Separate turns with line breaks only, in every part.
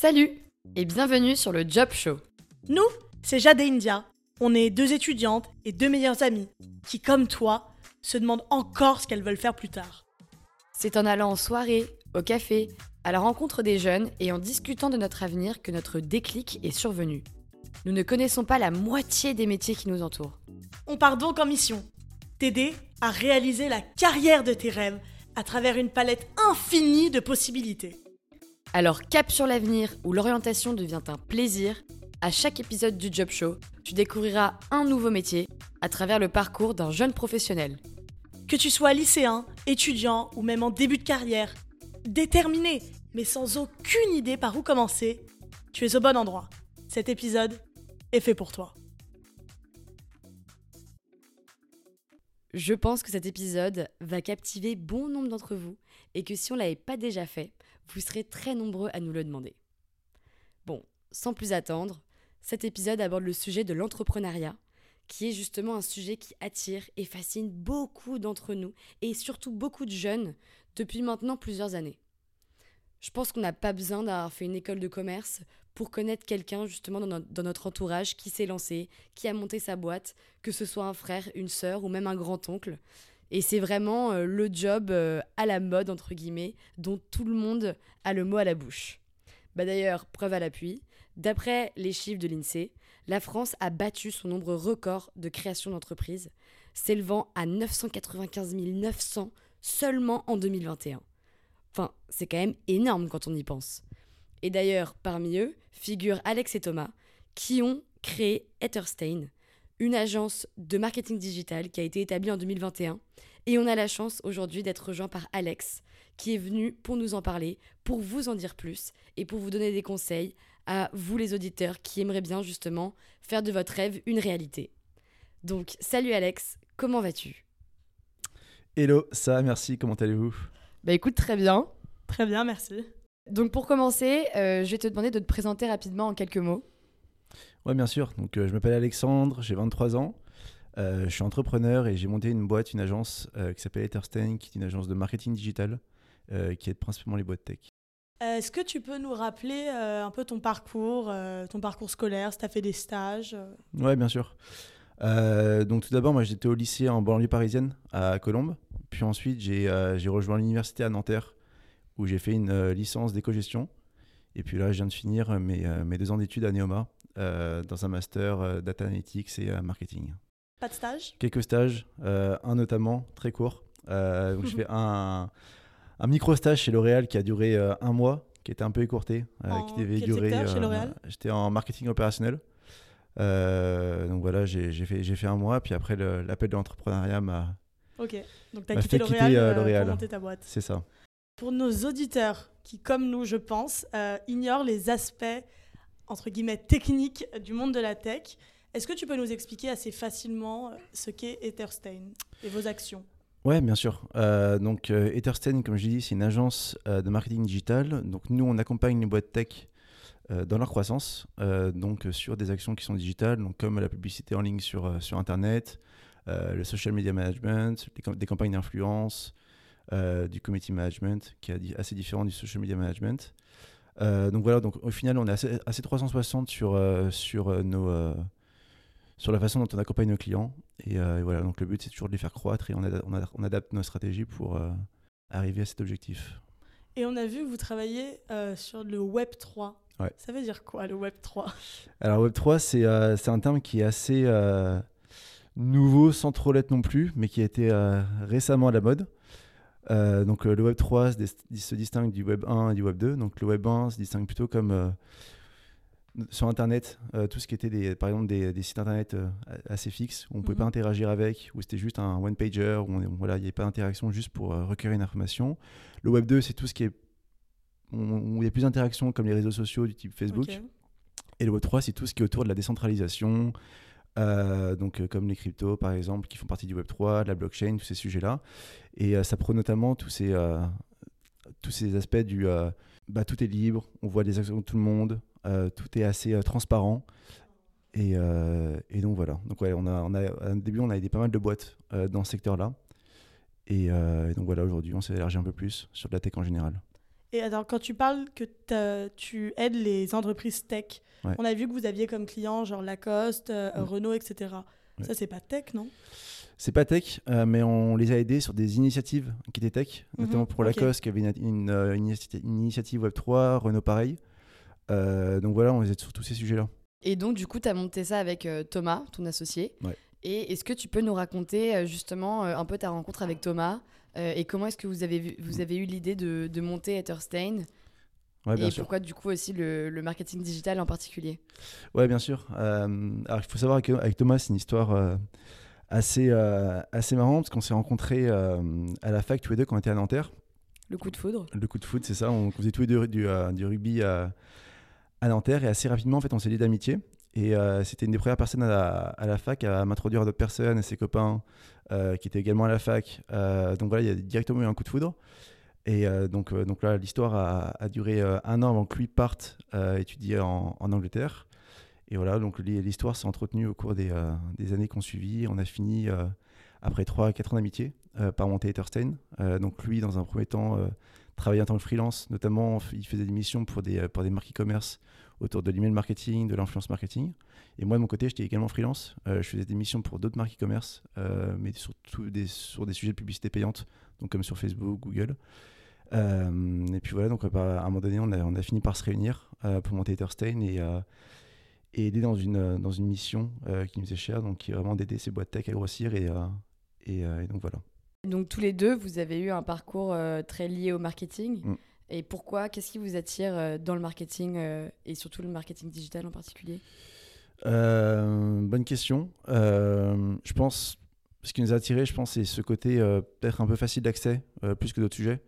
Salut et bienvenue sur le Job Show.
Nous, c'est Jade et India. On est deux étudiantes et deux meilleures amies qui, comme toi, se demandent encore ce qu'elles veulent faire plus tard.
C'est en allant en soirée, au café, à la rencontre des jeunes et en discutant de notre avenir que notre déclic est survenu. Nous ne connaissons pas la moitié des métiers qui nous entourent.
On part donc en mission t'aider à réaliser la carrière de tes rêves à travers une palette infinie de possibilités.
Alors cap sur l'avenir où l'orientation devient un plaisir, à chaque épisode du Job Show, tu découvriras un nouveau métier à travers le parcours d'un jeune professionnel.
Que tu sois lycéen, étudiant ou même en début de carrière, déterminé mais sans aucune idée par où commencer, tu es au bon endroit. Cet épisode est fait pour toi.
Je pense que cet épisode va captiver bon nombre d'entre vous et que si on ne l'avait pas déjà fait, vous serez très nombreux à nous le demander. Bon, sans plus attendre, cet épisode aborde le sujet de l'entrepreneuriat, qui est justement un sujet qui attire et fascine beaucoup d'entre nous et surtout beaucoup de jeunes depuis maintenant plusieurs années. Je pense qu'on n'a pas besoin d'avoir fait une école de commerce pour connaître quelqu'un justement dans notre, entourage qui s'est lancé, qui a monté sa boîte, que ce soit un frère, une sœur ou même un grand-oncle. Et c'est vraiment euh, le job euh, à la mode, entre guillemets, dont tout le monde a le mot à la bouche. Bah D'ailleurs, preuve à l'appui, d'après les chiffres de l'INSEE, la France a battu son nombre record de création d'entreprises, s'élevant à 995 900 seulement en 2021. Enfin, c'est quand même énorme quand on y pense. Et d'ailleurs, parmi eux figurent Alex et Thomas, qui ont créé Etherstein, une agence de marketing digital qui a été établie en 2021. Et on a la chance aujourd'hui d'être rejoint par Alex, qui est venu pour nous en parler, pour vous en dire plus et pour vous donner des conseils à vous les auditeurs qui aimeraient bien justement faire de votre rêve une réalité. Donc, salut Alex, comment vas-tu?
Hello, ça, merci, comment allez-vous?
Bah écoute, très bien.
Très bien, merci.
Donc pour commencer, euh, je vais te demander de te présenter rapidement en quelques mots.
Ouais, bien sûr. Donc euh, je m'appelle Alexandre, j'ai 23 ans. Euh, je suis entrepreneur et j'ai monté une boîte, une agence qui s'appelle Etherstein, qui est une agence de marketing digital qui aide principalement les boîtes tech.
Est-ce que tu peux nous rappeler un peu ton parcours, ton parcours scolaire, si tu as fait des stages
Ouais, bien sûr. donc tout d'abord, moi j'étais au lycée en banlieue parisienne à Colombes. Puis ensuite, j'ai rejoint l'université à Nanterre où j'ai fait une euh, licence d'éco-gestion. Et puis là, je viens de finir mes, euh, mes deux ans d'études à Neoma euh, dans un master data analytics et marketing.
Pas de stage?
Quelques stages, un notamment, très court. donc je fais un, un micro-stage chez L'Oréal qui a duré un mois, qui était un peu écourté.
qui devait durer.
J'étais en marketing opérationnel. donc voilà, j'ai fait, fait un mois, puis après l'appel de l'entrepreneuriat m'a.
Ok, donc tu as quitté L'Oréal pour monter ta boîte.
C'est ça
pour nos auditeurs qui, comme nous, je pense, euh, ignorent les aspects, entre guillemets, techniques du monde de la tech, est-ce que tu peux nous expliquer assez facilement euh, ce qu'est Etherstein et vos actions?
Oui, bien sûr. Euh, donc, Etherstein, comme je dis, c'est une agence de marketing digital. Donc, nous, on accompagne les boîtes tech dans leur croissance, donc sur des actions qui sont digitales, donc comme la publicité en ligne sur, sur Internet, le social media management, des campagnes d'influence, euh, du community management, qui est assez différent du social media management. Euh, donc voilà, donc au final, on est assez, assez 360 sur, euh, sur, nos, sur la façon dont on accompagne nos clients. Et, voilà, donc le but, c'est toujours de les faire croître et on, on, adapte nos stratégies pour arriver à cet objectif.
Et on a vu que vous travaillez sur le Web 3.
Ouais.
Ça veut dire quoi le Web 3
Alors Web 3, c'est un terme qui est assez nouveau sans trop l'être non plus, mais qui a été récemment à la mode. Euh, donc euh, le Web 3 se, distingue du Web 1 et du Web 2. Donc le Web 1 se distingue plutôt comme euh, sur Internet, tout ce qui était des, par exemple des, sites Internet assez fixes, où on ne pouvait pas mhm. interagir avec, où c'était juste un one-pager, où voilà, il n'y avait pas d'interaction juste pour recueillir une information. Le Web 2, c'est tout ce qui est... Où il y a plus d'interactions comme les réseaux sociaux du type Facebook. Et le Web 3, c'est tout ce qui est autour de la décentralisation, euh, donc, euh, comme les cryptos, par exemple, qui font partie du Web3, de la blockchain, tous ces sujets-là. Et euh, ça prend notamment tous ces, tous ces aspects du bah, tout est libre, on voit des actions de tout le monde, tout est assez transparent. Et, et, donc voilà. Donc ouais, on a, on a, au début, on a aidé pas mal de boîtes dans ce secteur-là. Et, donc voilà, aujourd'hui, on s'est élargi un peu plus sur la tech en général.
Et alors, quand tu parles que tu aides les entreprises tech, on a vu que vous aviez comme client genre Lacoste, euh, mm. Renault, etc. Ça, c'est pas tech, non?
C'est pas tech, euh, mais on les a aidés sur des initiatives qui étaient tech, mhm. notamment pour Lacoste qui avait une, euh, initiative Web3, Renault pareil. donc voilà, on les aide sur tous ces sujets-là.
Et donc, du coup, tu as monté ça avec Thomas, ton associé. Et est-ce que tu peux nous raconter justement un peu ta rencontre avec Thomas? Et comment est-ce que vous avez, vous avez eu l'idée de, de monter Etherstein et pourquoi du coup aussi le, marketing digital en particulier?
Ouais, bien sûr. Euh, alors il faut savoir qu'avec Thomas, c'est une histoire euh, assez, euh, assez marrante parce qu'on s'est rencontrés à la fac tous les deux quand on était à Nanterre.
Le coup de foudre?
Le coup de foudre, c'est ça. On faisait tous les deux du, du rugby à, à, Nanterre et assez rapidement, en fait, on s'est liés d'amitié. Et c'était une des premières personnes à la, fac à m'introduire à d'autres personnes, à ses copains qui étaient également à la fac. donc voilà, il y a directement eu un coup de foudre. Et euh, donc, euh, donc là, l'histoire a, duré euh, un an avant que lui parte étudier en, Angleterre. Et voilà, donc l'histoire s'est entretenue au cours des, des années qu'on suivit. On a fini, après 3-4 ans d'amitié, par monter Etherstein. donc lui, dans un premier temps, travaillait en tant que freelance. Notamment, il faisait des missions pour des, pour des marques e-commerce autour de l'email marketing, de l'influence marketing. Et moi, de mon côté, j'étais également freelance. je faisais des missions pour d'autres marques e-commerce, mais surtout des, sur des sujets de publicité payante, donc comme sur Facebook, Google. Euh, et puis voilà, donc euh, à un moment donné, on a, on a fini par se réunir euh, pour monter Etherstein et, et, aider dans une, dans une mission qui nous est chère, donc qui est vraiment d'aider ces boîtes tech à grossir. Et, et, donc voilà.
Donc tous les deux, vous avez eu un parcours très lié au marketing. Mm. Et pourquoi Qu'est-ce qui vous attire dans le marketing et surtout le marketing digital en particulier?
Bonne question. je pense, ce qui nous a attiré, je pense, c'est ce côté peut-être un peu facile d'accès, plus que d'autres sujets.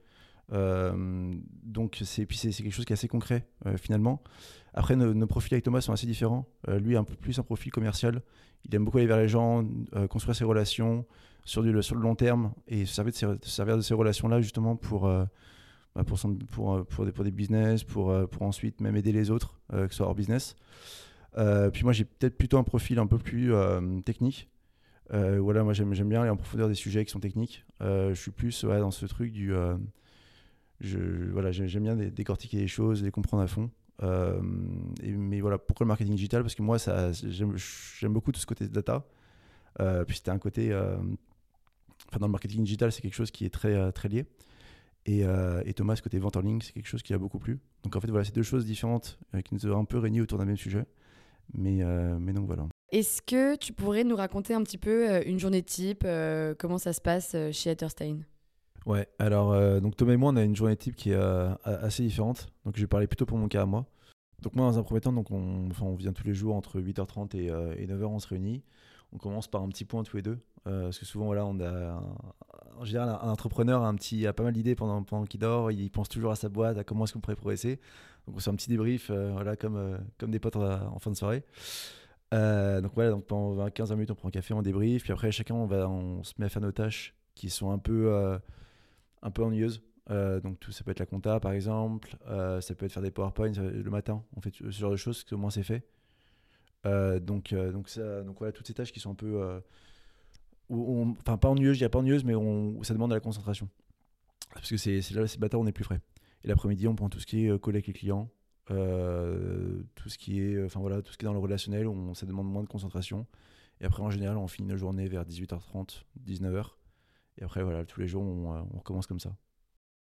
Euh, donc c'est puis c'est quelque chose qui est assez concret euh, finalement. Après nos, profils avec Thomas sont assez différents. Euh, lui un peu plus un profil commercial. Il aime beaucoup aller vers les gens, construire ses relations sur, du, sur le long terme et se servir de, servir de ces relations là justement pour bah, pour, pour, des, pour, des, business, pour, pour ensuite même aider les autres, que ce soit hors business. puis moi, j'ai peut-être plutôt un profil un peu plus technique. voilà, moi, j'aime bien aller en profondeur des sujets qui sont techniques. je suis plus dans ce truc du je, voilà, j'aime bien décortiquer les choses, les comprendre à fond. Euh, mais voilà, pourquoi le marketing digital? Parce que moi, j'aime beaucoup tout ce côté data. Euh, puis c'était un côté. Euh, enfin, dans le marketing digital, c'est quelque chose qui est très, très lié. Et, et, Thomas, côté vente en ligne, c'est quelque chose qui a beaucoup plu. Donc en fait, voilà, c'est deux choses différentes qui nous ont un peu réunis autour d'un même sujet. Mais, mais donc voilà.
Est-ce que tu pourrais nous raconter un petit peu une journée type, comment ça se passe chez Etherstein?
Ouais, alors euh, donc Thomas et moi, on a une journée type qui est euh, assez différente. Donc je vais parler plutôt pour mon cas à moi. Donc moi, dans un premier temps, donc on, enfin, on vient tous les jours entre 8h30 et, 9h, euh, on se réunit. On commence par un petit point tous les deux. parce que souvent, voilà, on a, en général, un, entrepreneur a, un petit, a pas mal d'idées pendant, pendant qu'il dort. Il pense toujours à sa boîte, à comment est-ce qu'on pourrait progresser. Donc on fait un petit débrief, voilà, comme, comme des potes en, fin de soirée. donc voilà, donc pendant 15 minutes, on prend un café, on débrief. Puis après, chacun, on, va, on se met à faire nos tâches qui sont un peu un peu ennuyeuse. Euh, donc tout, ça peut être la compta par exemple, euh, ça peut être faire des PowerPoints le matin, on fait ce genre de choses, que au moins c'est fait. Euh, donc, donc, ça, donc voilà, toutes ces tâches qui sont un peu... enfin pas ennuyeuses, je a pas ennuyeuses, mais on, ça demande de la concentration. Parce que c'est là, c'est bâtard, on est plus frais. Et l'après-midi, on prend tout ce qui est collé avec les clients, tout ce qui est, enfin voilà, tout ce qui est dans le relationnel, on, ça demande moins de concentration. Et après, en général, on finit la journée vers 18h30, 19h. Et après, voilà, tous les jours, on, euh, on recommence comme ça.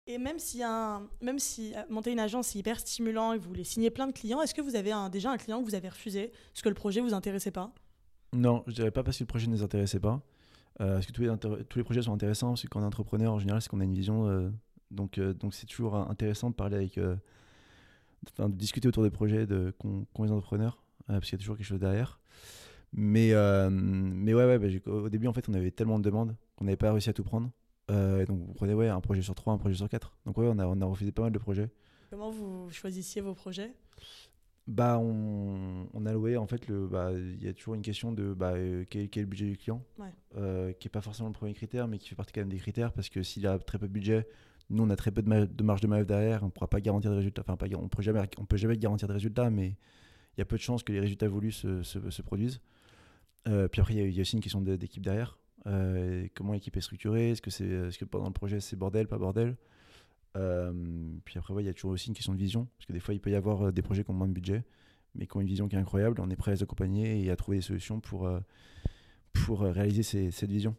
Et même si, un, même si euh, monter une agence c'est hyper stimulant et vous voulez signer plein de clients, est-ce que vous avez déjà un client que vous avez refusé parce que le projet vous intéressait pas?
Non, je dirais pas parce que le projet ne nous intéressait pas. Euh, parce que tous les, les projets sont intéressants, parce que quand on est entrepreneur, en général, c'est qu'on a une vision. donc, donc c'est toujours intéressant de parler avec. de discuter autour des projets de, qu'ont les entrepreneurs, parce qu'il y a toujours quelque chose derrière. Mais, mais ouais, ouais bah, au début, en fait, on avait tellement de demandes on n'avait pas réussi à tout prendre. Euh, donc on prenait ouais, un projet sur trois, un projet sur quatre. Donc ouais, on a, on a refusé pas mal de projets.
Comment vous choisissiez vos projets?
Bah, on, on a loué, en fait, il bah, y a toujours une question de bah, euh, quel, est le budget du client, euh, qui n'est pas forcément le premier critère, mais qui fait partie quand même des critères, parce que s'il a très peu de budget, nous, on a très peu de, marge de manœuvre derrière, on ne pourra pas garantir de résultats, enfin, pas, on peut jamais, on peut jamais garantir de résultats, mais il y a peu de chances que les résultats voulus se, se, produisent. puis après, il y, y, a aussi une question d'équipe derrière. Euh, comment l'équipe est structurée Est-ce que, c'est, est-ce que pendant le projet c'est bordel, pas bordel? Euh, puis après, ouais, il y a toujours aussi une question de vision, parce que des fois, il peut y avoir euh, des projets qui ont moins de budget, mais qui ont une vision qui est incroyable. On est prêt à les accompagner et à trouver des solutions pour, euh, pour euh, réaliser ces- cette vision.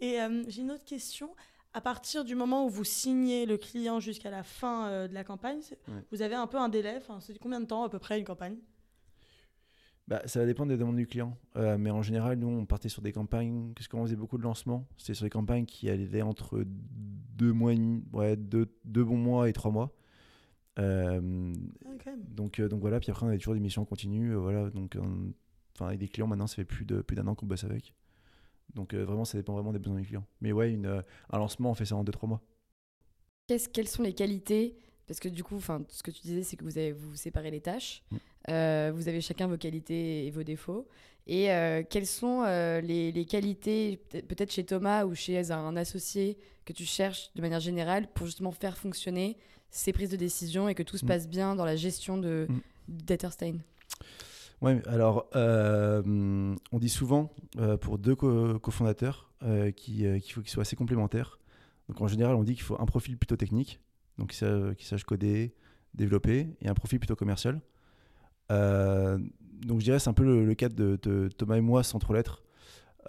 Et euh, j'ai une autre question. À partir du moment où vous signez le client jusqu'à la fin euh, de la campagne,
Ouais.
vous avez un peu un délai. Enfin, c'est combien de temps à peu près une campagne?
Bah, ça va dépendre des demandes du client. Euh, mais en général, nous, on partait sur des campagnes, parce qu'on faisait beaucoup de lancements? C'était sur des campagnes qui allaient entre deux, mois et demi- ouais, deux, deux bons mois et trois mois. Euh,
Ah,
donc, euh, donc voilà, puis après, on avait toujours des missions continues. voilà, donc, on- enfin, avec des clients, maintenant, ça fait plus d'un plus d'un an qu'on bosse avec. Donc euh, vraiment, ça dépend vraiment des besoins du client. Mais ouais, une, euh, un lancement, on fait ça en deux, trois mois.
Qu'est-ce- quelles sont les qualités Parce que du coup, ce que tu disais, c'est que vous avez vous séparez les tâches.
Mm.
Euh, vous avez chacun vos qualités et vos défauts. Et euh, quelles sont euh, les, les qualités, peut- peut-être chez Thomas ou chez un associé, que tu cherches de manière générale pour justement faire fonctionner ces prises de décision et que tout se
Mm.
passe bien dans la gestion de
Mm.
d'Etherstein?
Ouais, alors on dit souvent pour deux co- cofondateurs qui, qu'il faut qu'ils soient assez complémentaires. Donc en général, on dit qu'il faut un profil plutôt technique, donc qui sache, coder, développer, et un profil plutôt commercial. Euh, donc je dirais c'est un peu le, cas de, Thomas et moi sans trop l'être,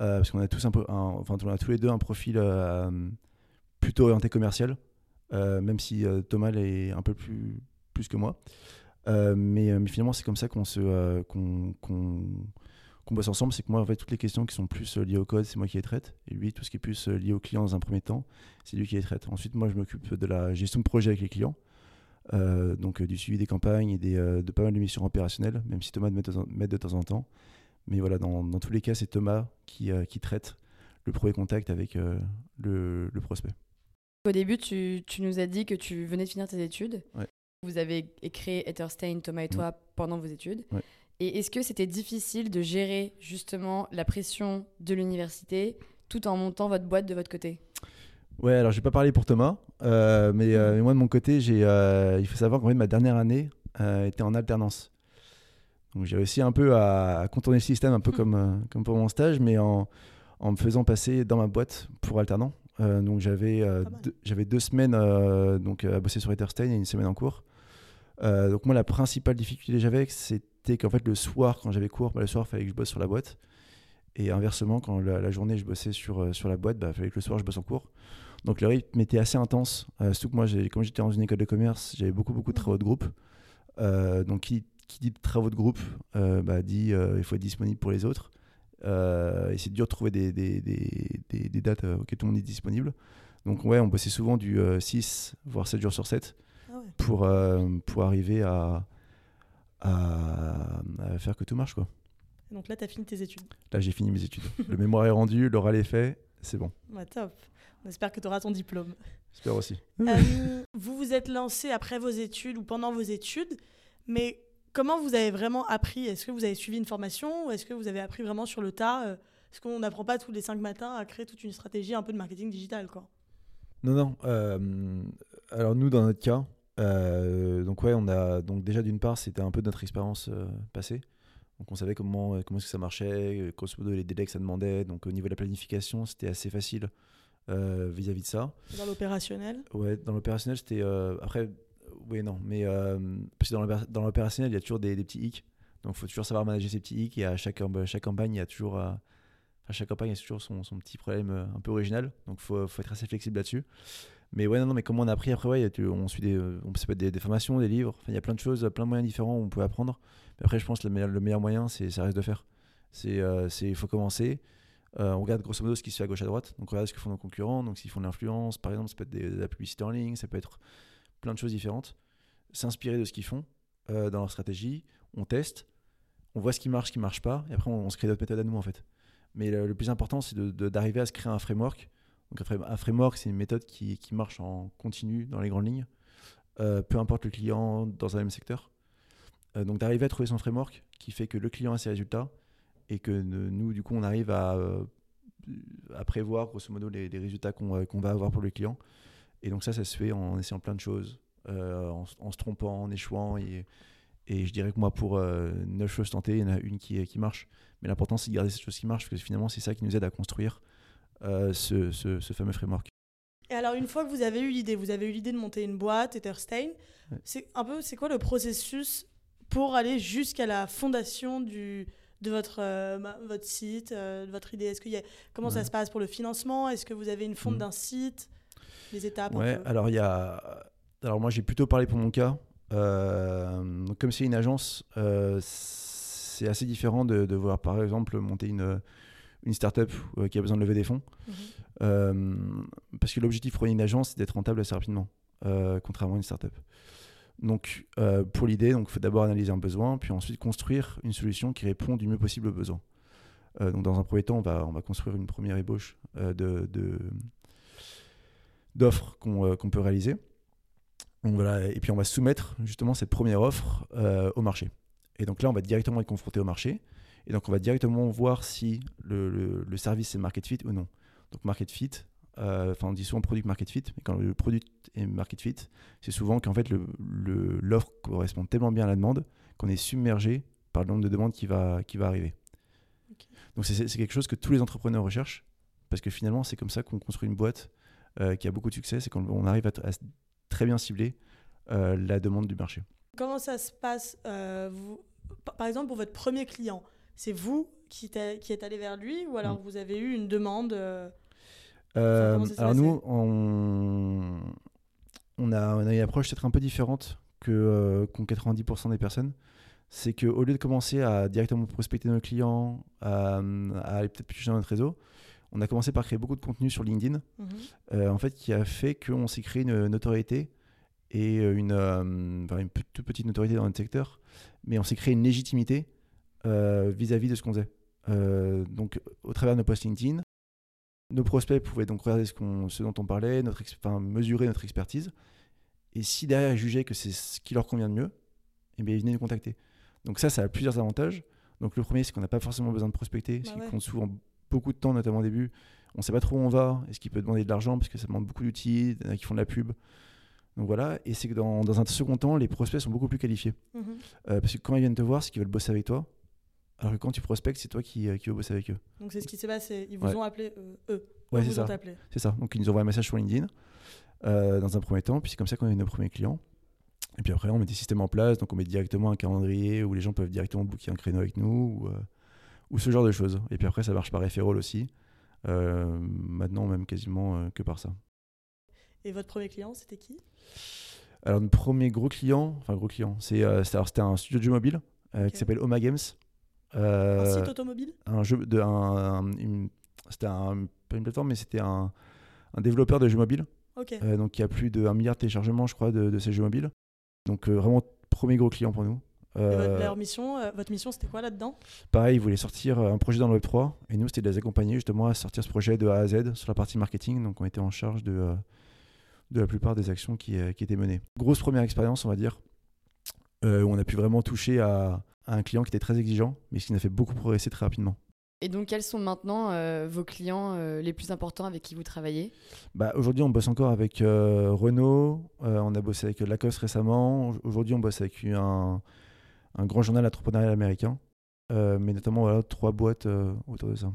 euh, parce qu'on a tous un peu, un- enfin on a tous les deux un profil euh, plutôt orienté commercial, même si Thomas est un peu plus plus que moi. Mais, finalement, c'est comme ça qu'on se qu'on- qu'on bosse ensemble. C'est que moi, en fait, toutes les questions qui sont plus euh, liées au code, c'est moi qui les traite. Et lui, tout ce qui est plus euh, lié au client dans un premier temps, c'est lui qui les traite. Ensuite, moi, je m'occupe de la gestion de projet avec les clients. Euh, donc euh, du suivi des campagnes et des, euh, de pas mal de missions opérationnelles, même si Thomas m'aide de, temps- m'aide de temps en temps. Mais voilà, dans, dans tous les cas, c'est Thomas qui, qui traite le premier contact avec le, le prospect.
Au début, tu, tu nous as dit que tu venais de finir tes études.
Ouais.
Vous avez créé Etherstein, Thomas et toi, pendant vos études.
Ouais.
Et est-ce que c'était difficile de gérer justement la pression de l'université tout en montant votre boîte de votre côté?
Ouais, alors je vais pas parler pour Thomas, euh, mais, euh, mais moi de mon côté, j'ai, euh, il faut savoir qu'en fait ma dernière année était en alternance. Donc j'ai réussi un peu à, contourner le système, un peu
Hmm.
comme, comme pour mon stage, mais en, en me faisant passer dans ma boîte pour alternant. Donc j'avais deux, j'avais deux semaines donc, à bosser sur Etherstein et une semaine en cours. Euh, donc moi la principale difficulté que j'avais, c'était qu'en fait le soir, quand j'avais cours, bah, le soir il fallait que je bosse sur la boîte. Et inversement, quand la, journée je bossais sur, euh, sur la boîte, il bah, fallait que le soir je bosse en cours. Donc le rythme était assez intense. Euh, surtout que moi, comme j'étais dans une école de commerce, j'avais beaucoup, beaucoup de travaux de groupe. Donc qui, qui dit travaux de groupe, bah, dit il faut être disponible pour les autres. Et c'est dur de trouver des, des, des, des- dates auxquelles tout le monde est disponible. Donc ouais, on bossait souvent du euh, 6, voire 7 jours sur 7
Ah ouais.
pour, euh, pour arriver à, à, à faire que tout marche. Quoi.
Donc là, tu as fini tes études.
Là, j'ai fini mes études. Le mémoire est rendu, l'oral est fait, c'est bon.
Ouais, top. On espère que tu auras ton diplôme.
J'espère aussi.
Euh, vous vous êtes lancé après vos études ou pendant vos études, mais comment vous avez vraiment appris? Est-ce que vous avez suivi une formation ou est-ce que vous avez appris vraiment sur le tas? Euh, Est-ce qu'on n'apprend pas tous les cinq matins à créer toute une stratégie un peu de marketing digital quoi
Non, non. euh, alors nous, dans notre cas, euh, donc ouais, on a donc déjà d'une part, c'était un peu notre expérience euh, passée. Donc on savait comment comment est-ce que ça marchait, euh, grosso modo les délais que ça demandait. Donc au niveau de la planification, c'était assez facile euh, vis-à-vis de ça.
Dans l'opérationnel?
Ouais, dans l'opérationnel, c'était euh, après, oui non, mais euh, parce que dans l'opéra- dans l'opérationnel, il y a toujours des, des petits hicks. Donc il faut toujours savoir manager ces petits hicks. Et à chaque camp- chaque campagne, il y a toujours euh, Enfin, chaque campagne a toujours son, son petit problème euh, un peu original, donc il faut, faut être assez flexible là-dessus. Mais ouais, non, non, mais comment on a appris après, ouais, tu- on suit des, euh, on, être des, formations, des livres, il y a plein de choses, plein de moyens différents où on peut apprendre. Mais après, je pense que le meilleur, le meilleur moyen, c'est ça reste de faire. C'est, euh, il faut commencer. Euh, on regarde grosso modo ce qui se fait à gauche à droite. Donc on regarde ce que font nos concurrents. Donc s'ils font de l'influence, par exemple, ça peut être de la publicité en ligne, ça peut être plein de choses différentes. S'inspirer de ce qu'ils font euh, dans leur stratégie. On teste, on voit ce qui marche, ce qui marche pas, et après on, se crée d'autres méthodes à nous en fait. Mais le, plus important, c'est d'arriver à se créer un framework. Donc un, frame- un framework, c'est une méthode qui, marche en continu dans les grandes lignes, euh, peu importe le client dans un même secteur. Euh, donc d'arriver à trouver son framework qui fait que le client a ses résultats et que nous, du coup, on arrive à, euh, prévoir grosso modo les, résultats qu'on va avoir pour le client. Et donc ça, ça se fait en essayant plein de choses, en, se trompant, en échouant. Et, je dirais que moi, pour 9 choses tentées, il y en a une qui, qui marche. Mais l'important, c'est de garder cette chose qui marche, parce que finalement, c'est ça qui nous aide à construire ce, ce- ce fameux framework.
Et alors, une fois que vous avez eu l'idée, vous avez eu l'idée de monter une boîte, Etherstain,
Ouais.
c'est un peu, c'est quoi le processus pour aller jusqu'à la fondation du, de votre, euh, votre site, euh, de votre idée? Est-ce qu'il y a, Comment ça se passe pour le financement? Est-ce que vous avez une fonte
Mhm.
d'un site? Les étapes
Ouais, alors il y a. Alors moi j'ai plutôt parlé pour mon cas. Euh, comme c'est une agence, euh, c'est assez différent de, de voir par exemple monter une, une startup euh, qui a besoin de lever des fonds.
Mhm.
Euh, parce que l'objectif pour une agence, c'est d'être rentable assez rapidement, euh, contrairement à une startup. Donc, pour l'idée, il faut d'abord analyser un besoin, puis ensuite construire une solution qui répond du mieux possible aux besoins. Euh, donc, dans un premier temps, on va, on va construire une première ébauche de, de- d'offres qu'on euh, qu'on peut réaliser. Donc, voilà, et puis, on va soumettre justement cette première offre euh, au marché. Et donc là, on va directement être confronté au marché. Et donc, on va directement voir si le, le- le service est market fit ou non. Donc, market fit, euh, enfin, on dit souvent product market fit, mais quand le produit est market fit, c'est souvent qu'en fait, le- l'offre correspond tellement bien à la demande qu'on est submergé par le nombre de demandes qui va, qui va arriver. Donc, c'est quelque chose que tous les entrepreneurs recherchent, parce que finalement, c'est comme ça qu'on construit une boîte euh, qui a beaucoup de succès, c'est qu'on on arrive à, à très bien cibler euh, la demande du marché.
Comment ça se passe euh, vous, Par exemple, pour votre premier client, c'est vous qui, qui êtes allé vers lui ou alors
Mm.
vous avez eu une demande euh,
Euh, alors nous, on, on, a, on a une approche peut-être un peu différente que euh, qu'ont 90% des personnes. C'est qu'au lieu de commencer à directement prospecter nos clients, à, à aller peut-être plus dans notre réseau, on a commencé par créer beaucoup de contenu sur LinkedIn,
mhm.
euh, en fait, qui a fait qu'on s'est créé une notoriété et euh, une, une toute petite notoriété dans notre secteur, mais on s'est créé une légitimité euh, vis-à-vis de ce qu'on faisait. Euh, donc, au travers de nos posts LinkedIn, nos prospects pouvaient donc regarder ce, ce dont on parlait, notre ex- enfin, mesurer notre expertise, et si derrière ils jugeaient que c'est ce qui leur convient de mieux, eh bien, ils venaient nous contacter. Donc ça, ça a plusieurs avantages. Donc le premier, c'est qu'on n'a pas forcément besoin de prospecter, ce
Bah
qui
ouais.
compte souvent beaucoup de temps, notamment au début. On ne sait pas trop où on va, est-ce qu'il peut demander de l'argent, parce que ça demande beaucoup d'outils, il y en a qui font de la pub. Donc voilà, et c'est que dans, dans un second temps, les prospects sont beaucoup plus qualifiés.
Mhm.
Euh, parce que quand ils viennent te voir, c'est qu'ils veulent bosser avec toi. Alors que quand tu prospectes, c'est toi qui, euh, qui veux bosser avec eux.
Donc c'est ce qui s'est passé. Ils vous
Ouais.
ont appelé euh, eux.
Ouais, c'est
vous
ça.
ont appelé.
C'est ça. Donc ils nous envoient un message sur LinkedIn euh, dans un premier temps, puis c'est comme ça qu'on a eu nos premiers clients. Et puis après, on met des systèmes en place, donc on met directement un calendrier où les gens peuvent directement booker un créneau avec nous, ou, euh, ou ce genre de choses. Et puis après, ça marche par référol aussi. Maintenant, même quasiment que par ça.
Et votre premier client, c'était qui?
Alors, notre premier gros client, enfin gros client, c'est, c'était un studio de jeux mobile qui s'appelle Oma Games.
Un
Euh,
site automobile?
un jeu de un, c'était un, pas une plateforme mais c'était un, développeur de jeux mobiles.
Ok.
euh, donc il y a plus de 1 milliard de téléchargements je crois de, de ces jeux mobiles. Donc euh, vraiment premier gros client pour nous.
Votre,
Euh,
leur mission, euh, votre mission, c'était quoi là-dedans?
Pareil ils voulaient sortir un projet dans le Web 3 et nous c'était de les accompagner justement à sortir ce projet de A à Z sur la partie marketing. Donc on était en charge de euh, de la plupart des actions qui, qui étaient menées. Grosse première expérience on va dire euh, où on a pu vraiment toucher à, à un client qui était très exigeant mais qui nous a fait beaucoup progresser très rapidement
Et donc, quels sont maintenant euh, vos clients euh, les plus importants avec qui vous travaillez?
Bah, aujourd'hui, on bosse encore avec Renault, on a bossé avec Lacoste récemment. Au- Aujourd'hui, on bosse avec un, un grand journal entrepreneurial américain, mais notamment voilà, trois boîtes autour de ça.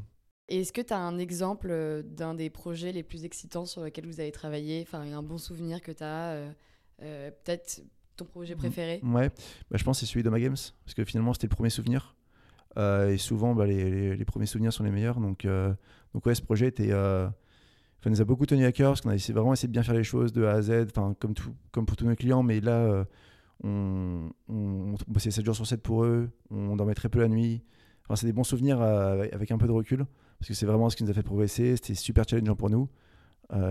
Et est-ce que tu as un exemple d'un des projets les plus excitants sur lesquels vous avez travaillé? Enfin, un bon souvenir que tu as Peut-être ton projet préféré?
Ouais, bah, je pense que c'est celui de Ma Games, parce que finalement, c'était le premier souvenir. Euh, et souvent, bah, les, les- premiers souvenirs sont les meilleurs. Donc, euh, donc ouais, ce projet était, euh, nous a beaucoup tenu à cœur, parce qu'on a essayé, vraiment essayé de bien faire les choses de A à Z, comme, tout, comme pour tous nos clients. Mais là, euh, on, on, on bossait 7 jours sur 7 pour eux, on dormait très peu la nuit. Enfin, c'est des bons souvenirs avec- un peu de recul, parce que c'est vraiment ce qui nous a fait progresser. C'était super challengeant pour nous.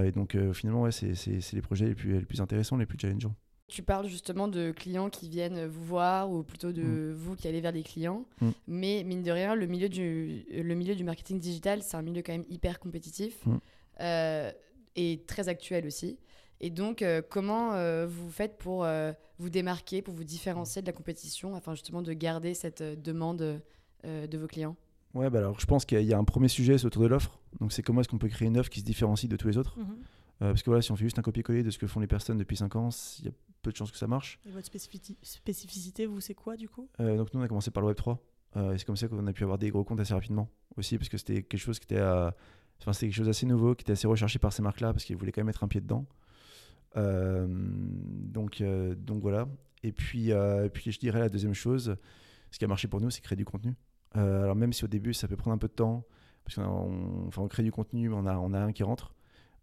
Et donc, finalement, ouais, c'est les projets les plus, les plus intéressants, les plus challengeants.
Tu parles justement de clients qui viennent vous voir ou plutôt de vous qui allez vers les clients.
Mm.
Mais mine de rien, le milieu du, le milieu du marketing digital, c'est un milieu quand même hyper compétitif
Mm.
euh, et très actuel aussi. Et donc, euh, comment euh, vous faites pour euh, vous démarquer, pour vous différencier de la compétition afin justement de garder cette demande euh, de vos clients?
Ouais, bah alors je pense qu'il y a- un premier sujet, c'est autour de l'offre. Donc c'est comment est-ce qu'on peut créer une offre qui se différencie de tous les autres.
Mhm.
Euh, parce que voilà, si on fait juste un copier-coller de ce que font les personnes depuis 5 ans, il y a peu de chances que ça marche.
Et votre spécifi- spécificité, vous, c'est quoi du coup?
Euh, donc nous, on a commencé par le Web3. Euh, et c'est comme ça qu'on a pu avoir des gros comptes assez rapidement aussi, parce que c'était quelque chose qui était euh, Enfin, c'était quelque chose d'assez nouveau, qui était assez recherché par ces marques-là, parce qu'ils voulaient quand même mettre un pied dedans. Euh, donc, euh, donc voilà. Et puis, euh, puis, je dirais la deuxième chose, ce qui a marché pour nous, c'est créer du contenu. alors, même si au début, ça peut prendre un peu de temps, parce qu'on enfin, on crée du contenu, mais on a, on a un qui rentre,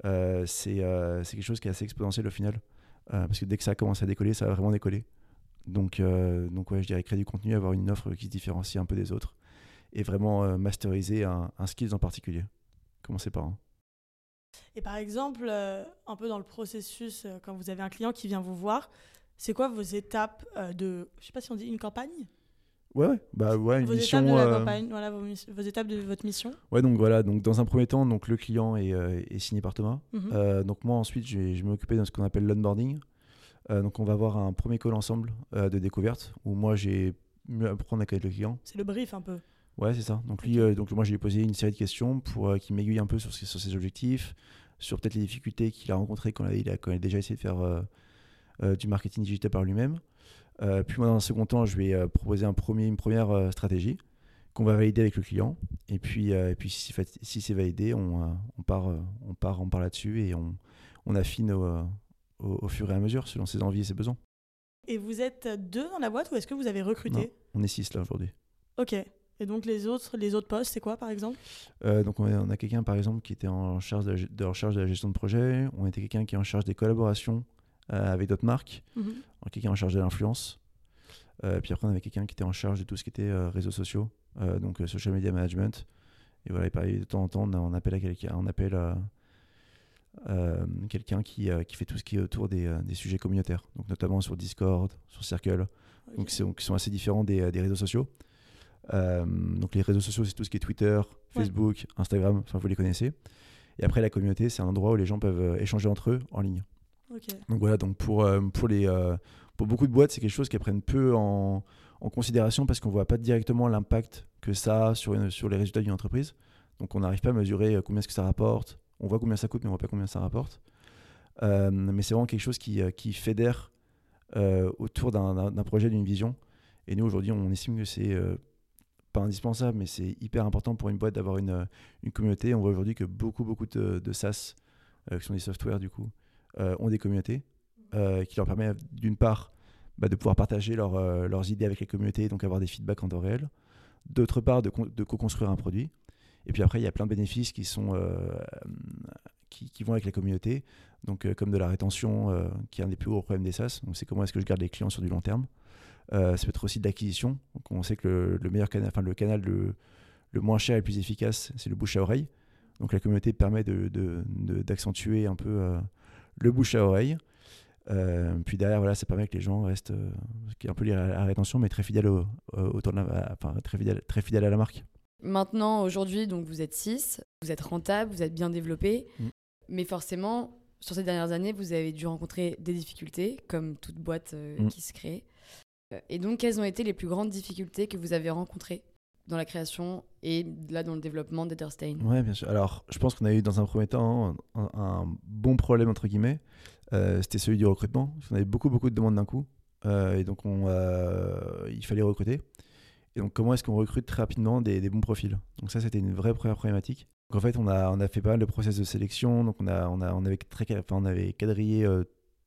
c'est quelque chose qui est assez exponentiel au final. Parce que dès que ça commence à décoller, ça va vraiment décoller. Donc, donc ouais, je dirais créer du contenu, avoir une offre qui se différencie un peu des autres et vraiment masteriser un, un skills en particulier. Commencer par un.
Et par exemple, euh, un peu dans le processus, euh, quand vous avez un client qui vient vous voir, c'est quoi vos étapes euh, de, je sais pas si on dit une campagne?
Ouais, ouais, bah ouais, une
vos
mission.
Étapes de la campagne, voilà, vos, vos, étapes de votre mission.
Ouais, donc voilà, donc dans un premier temps, donc le client est, est signé par Thomas.
Mhm.
donc moi ensuite, je vais, m'occuper de ce qu'on appelle l'onboarding. donc on va avoir un premier call ensemble de découverte où moi j'ai mieux apprendre à connaître le client.
C'est le brief un peu.
Ouais, c'est ça. Donc, lui, euh, donc moi, j'ai posé une série de questions pour euh, qu'il m'aiguille un peu sur, sur, ses objectifs, sur peut-être les difficultés qu'il a rencontrées quand il a, quand il a déjà essayé de faire euh, du marketing digital par lui-même. Puis, moi, dans un second temps, je vais proposer un premier, une première stratégie qu'on va valider avec le client. Et puis, et puis si, si c'est validé, on, on, part, on part, on part là-dessus et on, on affine au, au, fur et à mesure selon ses envies et ses besoins.
Et vous êtes deux dans la boîte ou est-ce que vous avez recruté?
On est six là aujourd'hui.
Ok. Et donc les autres, les autres postes, c'est quoi par exemple?
Euh, Donc on a, quelqu'un par exemple qui était en charge de, la, de la gestion de projet, on était quelqu'un qui est en charge des collaborations euh, avec d'autres marques,
mhm.
quelqu'un en charge de l'influence, euh, puis après on avait quelqu'un qui était en charge de tout ce qui était réseaux sociaux, donc social media management. Et voilà, et de temps en temps on, appelle à quelqu'un, on appelle quelqu'un qui, qui, fait tout ce qui est autour des, des, sujets communautaires, donc notamment sur Discord, sur Circle, donc qui sont assez différents des, des réseaux sociaux. Euh, donc les réseaux sociaux, c'est tout ce qui est Twitter, Facebook, Instagram, enfin vous les connaissez. Et après la communauté, c'est un endroit où les gens peuvent euh, échanger entre eux en ligne. Donc voilà, donc pour, euh, pour, les, pour beaucoup de boîtes, c'est quelque chose qui prennent peu en, considération parce qu'on ne voit pas directement l'impact que ça a sur, sur les résultats d'une entreprise. Donc on n'arrive pas à mesurer combien est-ce que ça rapporte. On voit combien ça coûte, mais on ne voit pas combien ça rapporte. mais c'est vraiment quelque chose qui, qui fédère autour d'un projet, d'une vision. Et nous, aujourd'hui, on estime que c'est pas indispensable, mais c'est hyper important pour une boîte d'avoir une, une, communauté. On voit aujourd'hui que beaucoup, beaucoup de, de SaaS, euh, qui sont des softwares du coup, euh, ont des communautés euh, qui leur permettent d'une part bah, de pouvoir partager leurs idées avec les communautés, donc avoir des feedbacks en temps réel. D'autre part, de, co-construire un produit. Et puis après, il y a plein de bénéfices qui, sont, qui, vont avec la communauté, donc comme de la rétention, qui est un des plus gros problèmes des SaaS. C'est comment est-ce que je garde les clients sur du long terme. Euh, ça peut être aussi de l'acquisition. On sait que le, meilleur canal, le canal le, moins cher et le plus efficace, c'est le bouche à oreille. Donc la communauté permet d'accentuer de, un peu euh, le bouche à oreille. Euh, puis derrière, voilà, ça permet que les gens restent, qui est un peu lié à la rétention, mais très fidèles, au, de la, enfin, très, fidèles, très fidèles à la marque.
Maintenant, aujourd'hui, donc vous êtes 6, vous êtes rentable, vous êtes bien développé, mm. mais forcément, sur ces dernières années, vous avez dû rencontrer des difficultés, comme toute boîte mm. qui se crée. Et donc, quelles ont été les plus grandes difficultés que vous avez rencontrées? Dans la création et là dans le développement d'Etherstein
Oui, bien sûr. Alors, je pense qu'on a eu dans un premier temps un, bon problème, entre guillemets. Euh, c'était celui du recrutement. On avait beaucoup, beaucoup de demandes d'un coup. Euh, et donc, on, euh, il fallait recruter. Et donc, comment est-ce qu'on recrute très rapidement des, des, bons profils? Donc, ça, c'était une vraie première problématique. Donc, en fait, on a, on a fait pas mal de process de sélection. Donc, on, a, on, a, on, avait, très, enfin, on avait quadrillé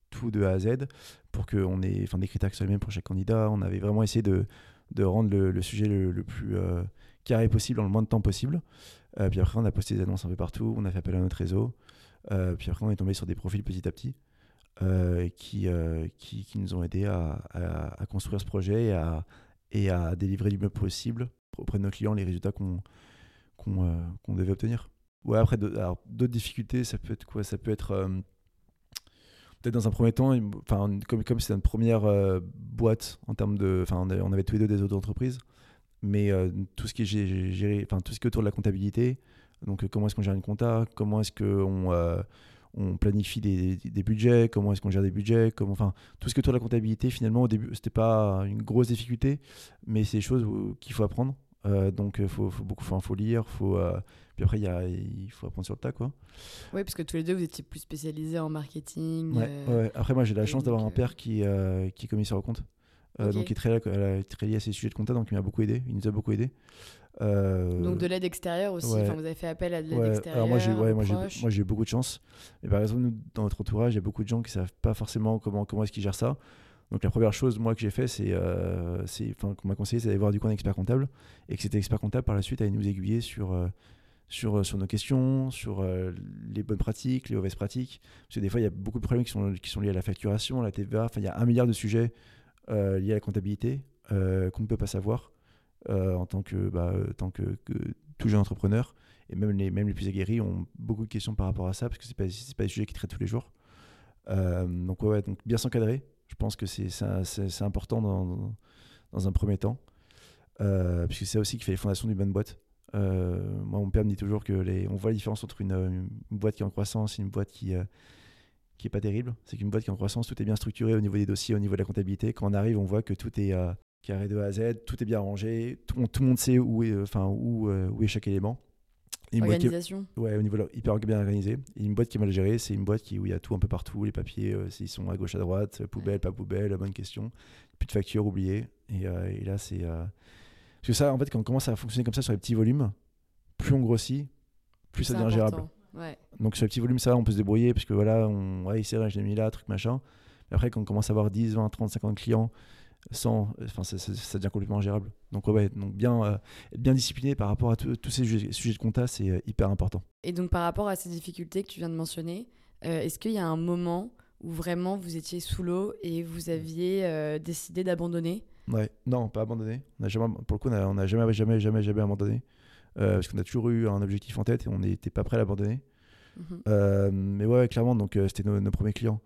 tout de A à Z pour qu'on ait enfin, des critères qui soient les mêmes pour chaque candidat. On avait vraiment essayé de, de rendre le, sujet le, plus euh, carré possible en le moins de temps possible. Euh, puis après, on a posté des annonces un peu partout, on a fait appel à notre réseau. Euh, puis après, on est tombé sur des profils petit à petit qui, qui, nous ont aidés à, à, construire ce projet et à, et à délivrer du mieux possible auprès de nos clients les résultats qu'on qu'on devait obtenir. Ouais, après, d'autres difficultés, ça peut être quoi? Ça peut être peut-être dans un premier temps, enfin, comme comme c'est notre première euh, boîte en termes de, enfin, on, avait tous les deux des autres entreprises, mais euh, tout ce qui est géré, enfin tout ce qui est autour de la comptabilité, donc euh, comment est-ce qu'on gère une compta, comment est-ce qu'on on planifie des, des, budgets, comment est-ce qu'on gère des budgets, comment, enfin tout ce qui est autour de la comptabilité, finalement au début c'était pas une grosse difficulté, mais c'est des choses qu'il faut apprendre. Donc il faut, faut, beaucoup, faut, faut lire, faut puis après, y a, il faut apprendre sur le tas, quoi.
Oui, parce que tous les deux, vous étiez plus spécialisés en marketing.
Ouais, euh, Après, moi, j'ai la chance d'avoir un père qui, euh, qui est commissaire au compte. Euh, donc, il est très, très lié à ces sujets de compta, donc il m'a beaucoup aidé. Il nous a beaucoup aidé. Euh,
Donc de l'aide extérieure aussi.
ouais.
Enfin, vous avez fait appel à de l'aide extérieure.
alors moi j'ai
aux
moi j'ai beaucoup de chance. Et par exemple nous dans notre entourage, il y a beaucoup de gens qui savent pas forcément comment comment est-ce qu'ils gèrent ça. Donc la première chose moi que j'ai fait c'est euh, qu'on m'a conseillé c'est d'aller voir du coup un expert comptable et que cet expert comptable par la suite allait nous aiguiller sur euh, sur, euh, sur nos questions, sur euh, les bonnes pratiques, les mauvaises pratiques. Parce que des fois, il y a beaucoup de problèmes qui sont, qui sont liés à la facturation, à la TVA. Enfin, il y a un milliard de sujets liés à la comptabilité qu'on ne peut pas savoir en tant que, bah, tant que, tout jeune entrepreneur. Et même les, même les plus aguerris ont beaucoup de questions par rapport à ça, parce que ce n'est pas, pas des sujets qu'ils traitent tous les jours. Donc, ouais, donc bien s'encadrer, je pense que c'est, important dans, un premier temps. Euh, puisque c'est aussi qui fait les fondations d'une bonne boîte. Euh, moi, mon père me dit toujours que on voit la différence entre une, une boîte qui est en croissance et une boîte qui, euh, qui est pas terrible. C'est qu'une boîte qui est en croissance, tout est bien structuré au niveau des dossiers, au niveau de la comptabilité. Quand on arrive, on voit que tout est euh, carré de A à Z, tout est bien rangé, tout, le monde sait euh, euh, où est chaque élément. Une boîte qui est-
Organisation.
Ouais, au niveau là, hyper bien organisé. Et une boîte qui est mal gérée, c'est une boîte qui, où il y a tout un peu partout, les papiers, euh, s'ils sont à gauche, à droite, euh, poubelle, pas poubelle, bonne question. Plus de factures oubliées. Et, euh, et là, c'est. euh, Parce que ça, en fait, quand on commence à fonctionner comme ça sur les petits volumes, plus on grossit, plus ça devient gérable.
Ouais.
Donc sur les petits volumes, ça, on peut se débrouiller, parce que voilà, on, ouais, c'est vrai, je l'ai mis là, truc machin. Mais après, quand on commence à avoir 10, 20, 30, 50 clients, 100, enfin, ça, ça- ça devient complètement gérable. Donc, ouais, donc bien, euh, bien discipliné par rapport à tous ces sujets, sujets de compta, c'est euh, hyper important.
Et donc par rapport à ces difficultés que tu viens de mentionner, euh, est-ce qu'il y a un moment où vraiment vous étiez sous l'eau et vous aviez décidé d'abandonner?
Ouais, non, pas abandonné. On a jamais, pour le coup, on a, on a jamais, jamais, jamais, jamais abandonné. Parce qu'on a toujours eu un objectif en tête et on n'était pas prêt à l'abandonner.
Mhm.
Mais ouais, clairement, donc c'était nos, nos premiers clients.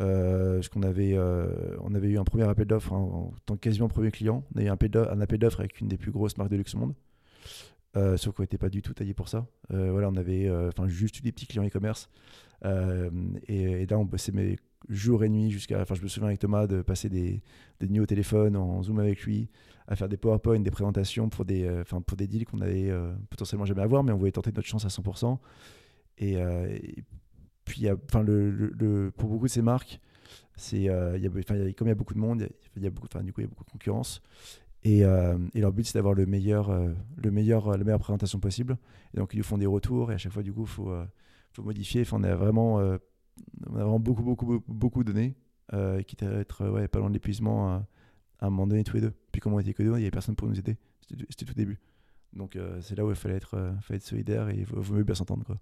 Euh, parce qu'on avait, euh, on avait eu un premier appel d'offres hein, en tant que quasiment premier client. On a eu un appel d'offres- avec une des plus grosses marques de luxe au monde. Euh, sauf qu'on n'était pas du tout taillé pour ça. Voilà, on avait enfin juste des petits clients e-commerce. Et, là, on bossait mais jour et nuit jusqu'à. Enfin, je me souviens avec Thomas de passer des, des nuits au téléphone, en Zoom avec lui, à faire des PowerPoint, des présentations pour des, pour des deals qu'on allait potentiellement jamais avoir, mais on voulait tenter notre chance à 100%. Et, euh, et puis, enfin, pour beaucoup de ces marques, c'est, euh, comme il y a beaucoup de monde, il y a, beaucoup, du coup, il y a beaucoup de concurrence. Et, euh, leur but, c'est d'avoir le meilleur, euh, le meilleur, la meilleure présentation possible. Et donc, ils nous font des retours et à chaque fois, du coup, il faut, modifier. Enfin, on a vraiment, on a vraiment beaucoup, beaucoup, beaucoup, donné, quitte à être ouais, pas loin de l'épuisement à, à un moment donné tous les deux. Puis, comme on était que deux, il n'y avait personne pour nous aider. C'était tout début. Donc, c'est là où il fallait être, fallait être solidaire et il vaut mieux bien s'entendre. quoi.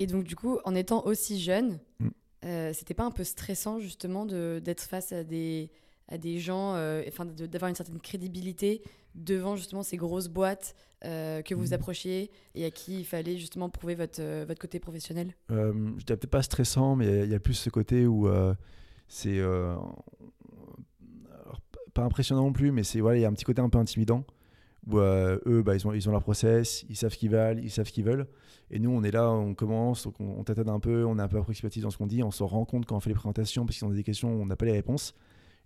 Et donc du coup, en étant aussi jeune,
Mm.
euh, c'était pas un peu stressant justement d'être face à des à des gens, euh, enfin de- d'avoir une certaine crédibilité devant justement ces grosses boîtes euh, que vous
Mm.
approchiez et à qui il fallait justement prouver votre euh, votre côté professionnel?
Euh, je dirais peut-être pas stressant, mais il y y, a plus ce côté où euh, c'est. euh, pas impressionnant non plus, mais c'est voilà, il y a un petit côté un peu intimidant. Où euh, eux, bah, ils, ont, leur process, ils savent ce qu'ils veulent, ils savent ce qu'ils veulent. Et nous, on est là, on commence, on, on tâtonne un peu, on est un peu approximatif dans ce qu'on dit, on se rend compte quand on fait les présentations, parce qu'ils ont des questions, on n'a pas les réponses.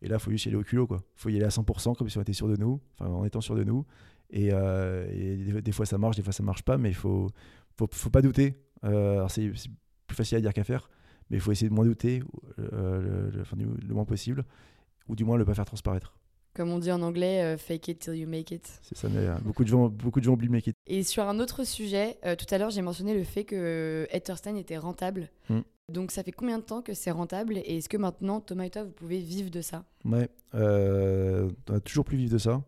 Et là, il faut juste y aller au culot, quoi. Il faut y aller à 100%, comme si on était sûr de nous, en étant sûr de nous. Et, euh, des, fois, ça marche, des fois, ça marche pas, mais il faut, faut, pas douter. Euh, c'est plus facile à dire qu'à faire, mais il faut essayer de moins douter, le moins possible, ou du moins le pas faire transparaître.
Comme on dit en anglais, euh, fake it till you make it.
C'est ça, mais euh, beaucoup de gens, beaucoup de gens oublient make it.
Et sur un autre sujet, euh, tout à l'heure j'ai mentionné le fait que Etherstein était rentable.
Mm.
Donc ça fait combien de temps que c'est rentable et est-ce que maintenant Thomas et toi vous pouvez vivre de ça?
Ouais, on a toujours plus vivre de ça.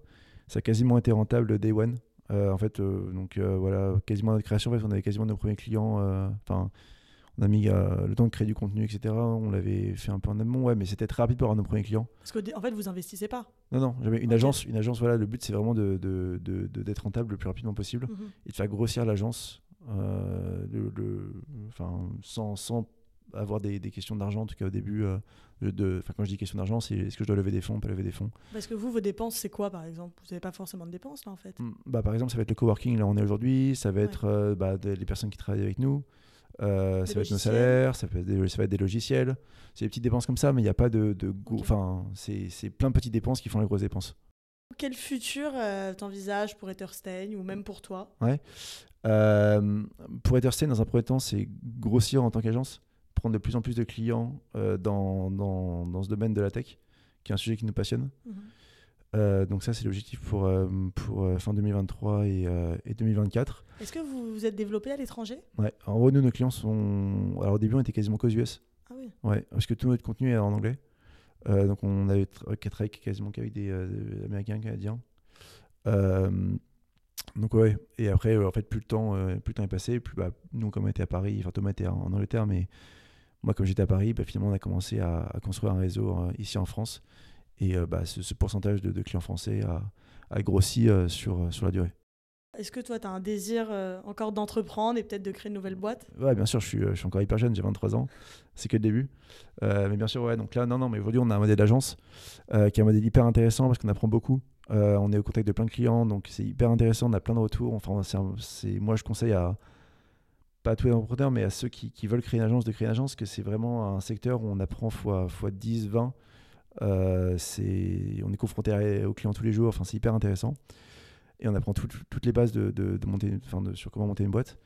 Ça a quasiment été rentable day one. En fait, donc voilà, quasiment à notre création, en fait, on avait quasiment nos premiers clients. Enfin, on a mis euh, le temps de créer du contenu, etc. On l'avait fait un peu en amont, ouais, mais c'était très rapide pour avoir nos premiers clients.
Parce qu'en en fait, vous investissez pas.
Non, non, jamais. Une agence, une agence, voilà, le but c'est vraiment de, de, de- de- d'être rentable le plus rapidement possible
Mhm.
et de faire grossir l'agence, euh, le, le- enfin, sans, sans avoir des, des questions d'argent, en tout cas au début. euh, de- quand je dis question d'argent, c'est est-ce que je dois lever des fonds, pas lever des fonds?
Parce que vous, vos dépenses, c'est quoi par exemple? Vous n'avez pas forcément de dépenses là en fait.
Mm, Bah, par exemple, ça va être le coworking, là on est aujourd'hui, ça va
Ouais.
être euh, bah, des- les personnes qui travaillent avec nous, euh, ça va être nos
logiciels.
salaires, ça, peut être des, ça va être des logiciels. C'est des petites dépenses comme ça, mais il n'y a pas de. de go-. Enfin, c'est plein de petites dépenses qui font les grosses dépenses.
Quel futur euh, t'envisages pour Etherstein ou même pour toi?
Euh, pour Etherstein, dans un premier temps, c'est grossir en tant qu'agence, prendre de plus en plus de clients dans, dans, dans ce domaine de la tech, qui est un sujet qui nous passionne.
Mhm.
Euh, donc ça, c'est l'objectif pour, euh, pour euh, fin 2023 et, euh, et 2024.
Est-ce que vous vous êtes développé à l'étranger?
Ouais. En gros, nous, nos clients sont... Alors au début, on était quasiment qu'aux US.
Ah oui.
Ouais, parce que tout notre contenu est en anglais. Donc on avait tra- qu'à travailler quasiment qu'avec des des Américains, Canadiens. Donc ouais, et après, en fait, plus le temps, plus le temps est passé, plus bah, nous, comme on était à Paris, enfin Thomas était en, Angleterre, mais moi, comme j'étais à Paris, bah, finalement, on a commencé à, à construire un réseau ici en France. Et euh, bah, ce, ce pourcentage de, de clients français a, a grossi euh, sur, euh, sur la durée.
Est-ce que toi, tu as un désir euh, encore d'entreprendre et peut-être de créer une nouvelle boîte
Ouais, bien sûr, je suis, je suis encore hyper jeune, j'ai 23 ans, c'est que le début. Euh, mais bien sûr, ouais, donc là, non, non, mais aujourd'hui, on a un modèle d'agence euh, qui est un modèle hyper intéressant parce qu'on apprend beaucoup. On est au contact de plein de clients, donc c'est hyper intéressant, on a plein de retours. Enfin, c'est, moi, je conseille à, pas à tous les entrepreneurs, mais à ceux qui, qui veulent créer une agence, de créer une agence, que c'est vraiment un secteur où on apprend fois, fois 10, 20. Euh, on est confronté aux clients tous les jours, c'est hyper intéressant. Et on apprend tout- toutes les bases de, de, monter, de- sur comment monter une boîte.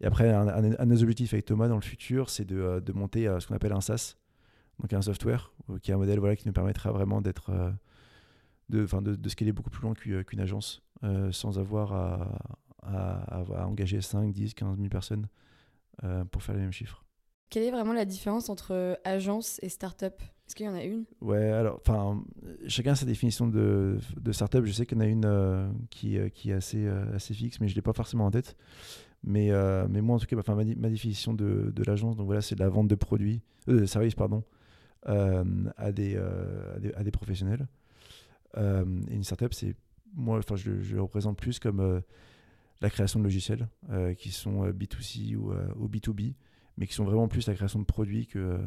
Et après, un, un- un objectifs avec Thomas dans le futur, c'est de, euh, de monter euh, ce qu'on appelle un SaaS, donc un software, qui est un modèle voilà, qui nous permettra vraiment d'être, de, de, de scaler beaucoup plus loin qu'u- qu'une agence, sans avoir à, à- engager 5, 10, 15 000 personnes pour faire les mêmes chiffres.
Quelle est vraiment la différence entre agence et start-up? Est-ce qu'il y en a une?
Ouais, alors, enfin, chacun a sa définition de, de startup. Je sais qu'il y en a une euh, qui, euh, qui est assez, euh, assez fixe, mais je ne l'ai pas forcément en tête. Mais, mais moi, en tout cas, enfin, ma, définition de, l'agence, donc voilà, c'est de la vente de produits, de services, pardon, à, des, professionnels. Et une startup, c'est, moi, enfin, je, le représente plus comme la création de logiciels qui sont euh, B2C ou, euh, ou B2B, mais qui sont vraiment plus la création de produits que,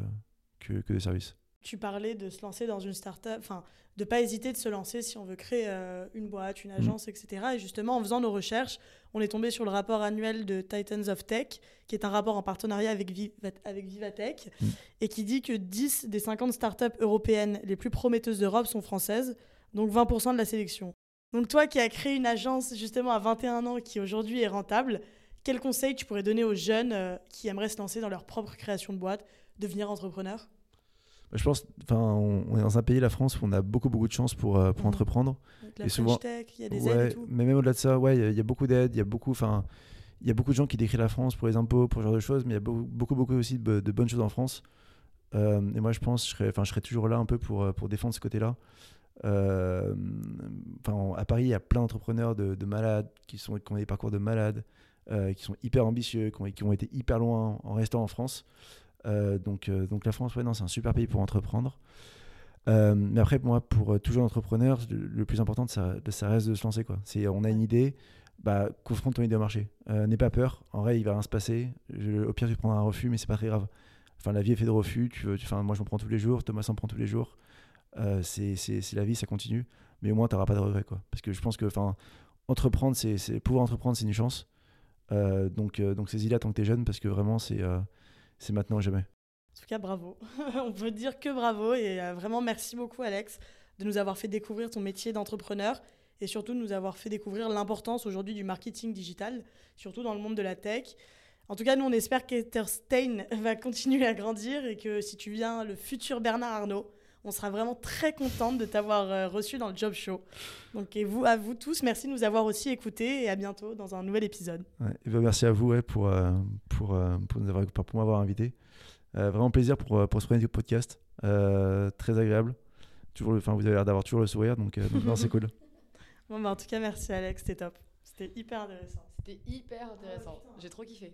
que de services.
Tu parlais de se lancer dans une start-up, enfin, de pas hésiter de se lancer si on veut créer euh, une boîte, une agence, etc. Et justement, en faisant nos recherches, on est tombé sur le rapport annuel de Titans of Tech, qui est un rapport en partenariat avec, Viva- avec Vivatech,
Mm.
et qui dit que 10 des 50 startups européennes les plus prometteuses d'Europe sont françaises, donc 20% de la sélection. Donc toi qui as créé une agence justement à 21 ans qui aujourd'hui est rentable, quel conseil tu pourrais donner aux jeunes euh, qui aimeraient se lancer dans leur propre création de boîte, devenir entrepreneur
Je pense, enfin, on, est dans un pays, la France, où on a beaucoup, beaucoup de chance pour, euh, pour
Mhm.
entreprendre.
Avec la
Et souvent-
Tech, il y a des
Ouais,
aides et tout.
mais même au-delà de ça, ouais, il y a- il y, a beaucoup d'aides, il y a beaucoup, enfin, il y a beaucoup de gens qui décrivent la France pour les impôts, pour ce genre de choses, mais il y a beaucoup, beaucoup, beaucoup aussi de, de bonnes choses en France. Euh, et moi, je pense, je serais, je serais toujours là un peu pour, euh, pour défendre ce côté-là. Euh, à Paris, il y a plein d'entrepreneurs de, de malades qui, sont, qui ont des parcours de malades, qui sont hyper ambitieux, qui ont, qui ont été hyper loin en restant en France. Euh, donc, euh, donc la France, ouais, non, c'est un super pays pour entreprendre. Euh, mais après, moi, pour toujours entrepreneur, le, plus important, ça, ça reste de se lancer. Quoi. C'est, on a une idée, bah, confronte ton idée au marché. N'aie pas peur. En vrai, il va rien se passer. Au pire, tu prendras un refus, mais c'est pas très grave. Enfin, la vie est faite de refus. Tu, veux- tu, enfin, moi, j'en prends tous les jours. Thomas s'en prend tous les jours. C'est, c'est, c'est la vie, ça continue. Mais au moins, tu n'auras pas de regrets. Quoi. Parce que je pense que, entreprendre, c'est, c'est, pouvoir entreprendre, c'est une chance. Donc, donc saisis-la tant que tu es jeune, parce que vraiment, c'est, c'est maintenant ou jamais.
En tout cas, bravo. On peut dire que bravo et euh, vraiment merci beaucoup Alex de nous avoir fait découvrir ton métier d'entrepreneur et surtout de nous avoir fait découvrir l'importance aujourd'hui du marketing digital, surtout dans le monde de la tech. En tout cas, nous, on espère qu'Etherstein va continuer à grandir et que si tu viens le futur Bernard Arnault, on sera vraiment très contente de t'avoir euh, reçu dans le Job Show. Donc, et vous, à vous tous, merci de nous avoir aussi écoutés et à bientôt dans un nouvel épisode.
Ouais, et ben, merci à vous ouais, pour, euh, pour, euh, pour, nous avoir, pour m'avoir invité. Euh, vraiment plaisir pour, pour ce premier podcast. Euh, très agréable. Toujours le, enfin, vous avez l'air d'avoir toujours le sourire, donc, euh, c'est cool.
Bon, bah, en tout cas, merci Alex, c'était top. C'était hyper intéressant.
C'était hyper intéressant. J'ai trop kiffé.